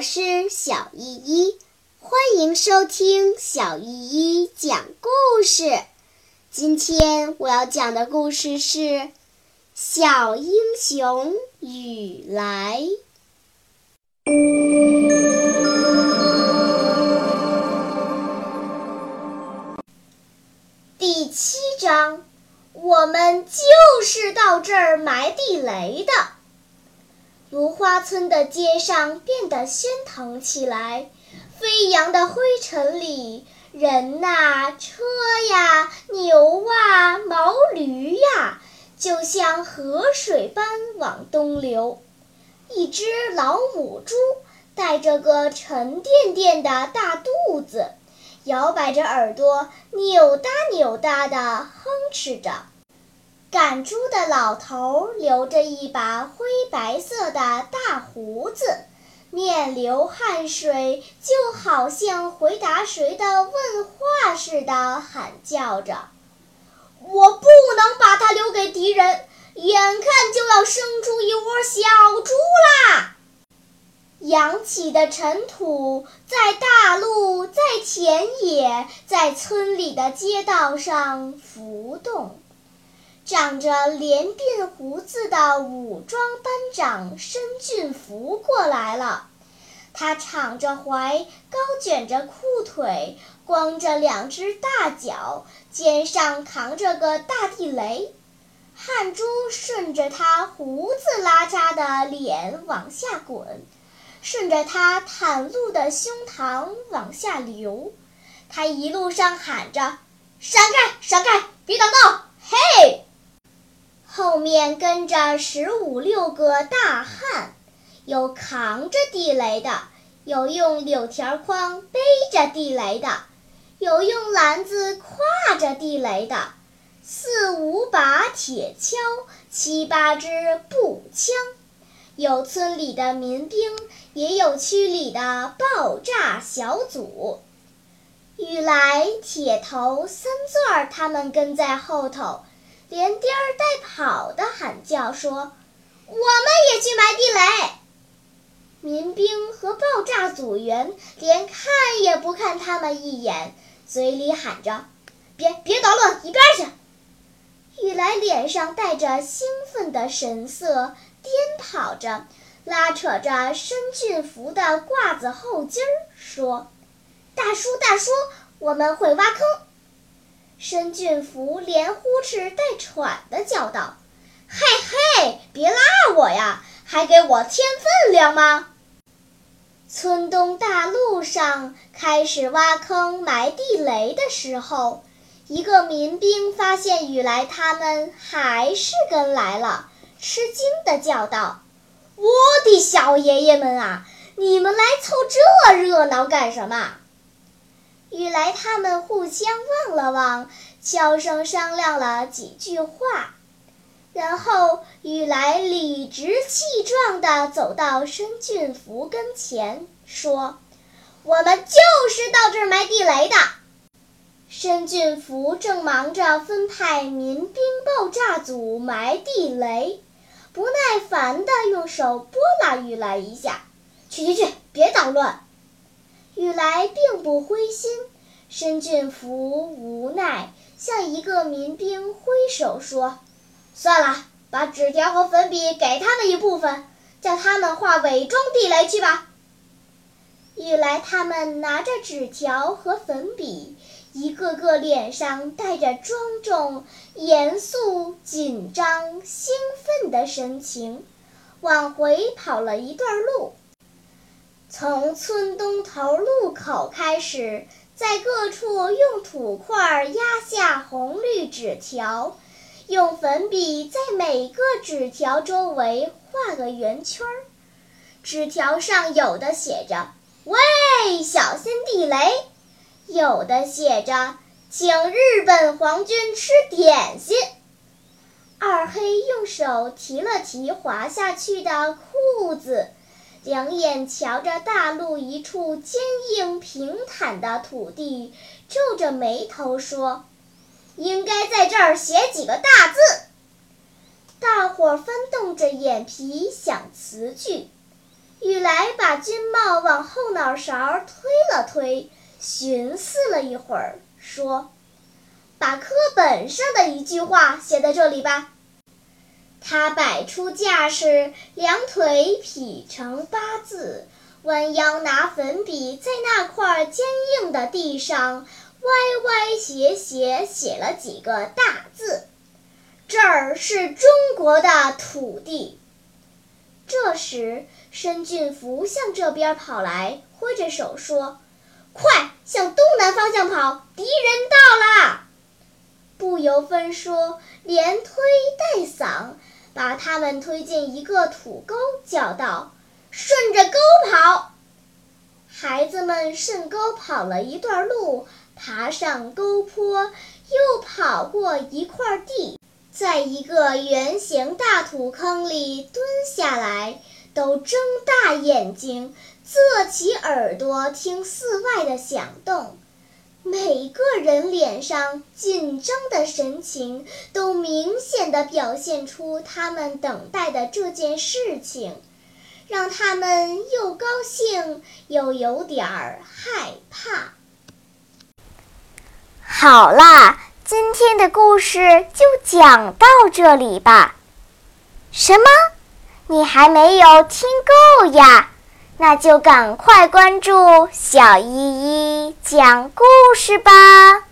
我是小依依，欢迎收听小依依讲故事。今天我要讲的故事是《小英雄雨来》第七章。我们就是到这儿埋地雷的。芦花村的街上变得喧腾起来，飞扬的灰尘里，人呐、车呀、牛啊、毛驴呀，就像河水般往东流。一只老母猪带着个沉甸甸的大肚子，摇摆着耳朵，扭哒扭哒地哼哧着。赶猪的老头留着一把灰白色的大胡子，面流汗水，就好像回答谁的问话似的，喊叫着：“我不能把它留给敌人，眼看就要生出一窝小猪啦！”扬起的尘土在大路、在田野、在村里的街道上浮动。长着连鬓胡子的武装班长申俊福过来了，他敞着怀，高卷着裤腿，光着两只大脚，肩上扛着个大地雷，汗珠顺着他胡子拉碴的脸往下滚，顺着他袒露的胸膛往下流。他一路上喊着：“闪开，闪开，别挡道！嘿！”后面跟着十五六个大汉，有扛着地雷的，有用柳条筐背着地雷的，有用篮子挎着地雷的，四五把铁锹，七八支步枪，有村里的民兵，也有区里的爆炸小组。雨来、铁头、三钻儿他们跟在后头。连颠儿带跑的喊叫说：“我们也去埋地雷！”民兵和爆炸组员连看也不看他们一眼，嘴里喊着：“别别捣乱，一边去！”雨来脸上带着兴奋的神色，颠跑着，拉扯着申俊福的褂子后襟儿，说：“大叔，大叔，我们会挖坑。”申俊福连呼哧带喘的叫道：“嘿嘿，别拉我呀，还给我添分量吗？”村东大路上开始挖坑埋地雷的时候，一个民兵发现雨来他们还是跟来了，吃惊的叫道：“我的小爷爷们啊，你们来凑这热闹干什么？”雨来他们互相望了望，悄声商量了几句话，然后雨来理直气壮地走到申俊福跟前，说：“我们就是到这儿埋地雷的。”申俊福正忙着分派民兵爆炸组埋地雷，不耐烦地用手拨拉雨来一下：“去去去，别捣乱。”雨来并不灰心，申俊福无奈向一个民兵挥手说：“算了，把纸条和粉笔给他们一部分，叫他们画伪装地雷去吧。”雨来他们拿着纸条和粉笔，一个个脸上带着庄重、严肃、紧张、兴奋的神情，往回跑了一段路。从村东头路口开始，在各处用土块压下红绿纸条，用粉笔在每个纸条周围画个圆圈儿。纸条上有的写着“喂，小心地雷”，有的写着“请日本皇军吃点心”。二黑用手提了提滑下去的裤子。两眼瞧着大陆一处坚硬平坦的土地，皱着眉头说：“应该在这儿写几个大字。”大伙儿翻动着眼皮想词句。雨来把军帽往后脑勺推了推，寻思了一会儿，说：“把课本上的一句话写在这里吧。”他摆出架势，两腿劈成八字，弯腰拿粉笔在那块坚硬的地上歪歪斜斜写了几个大字：“这儿是中国的土地。”这时，申俊福向这边跑来，挥着手说：“快向东南方向跑，敌人到了！”不由分说，连推带，把他们推进一个土沟，叫道：“顺着沟跑！”孩子们顺沟跑了一段路，爬上沟坡，又跑过一块地。在一个圆形大土坑里蹲下来，都睁大眼睛，侧起耳朵听寺外的响动。每个人脸上紧张的神情，都明显的表现出他们等待的这件事情，让他们又高兴又有点儿害怕。好啦。今天的故事就讲到这里吧。什么？你还没有听够呀？那就赶快关注小依依讲故事吧。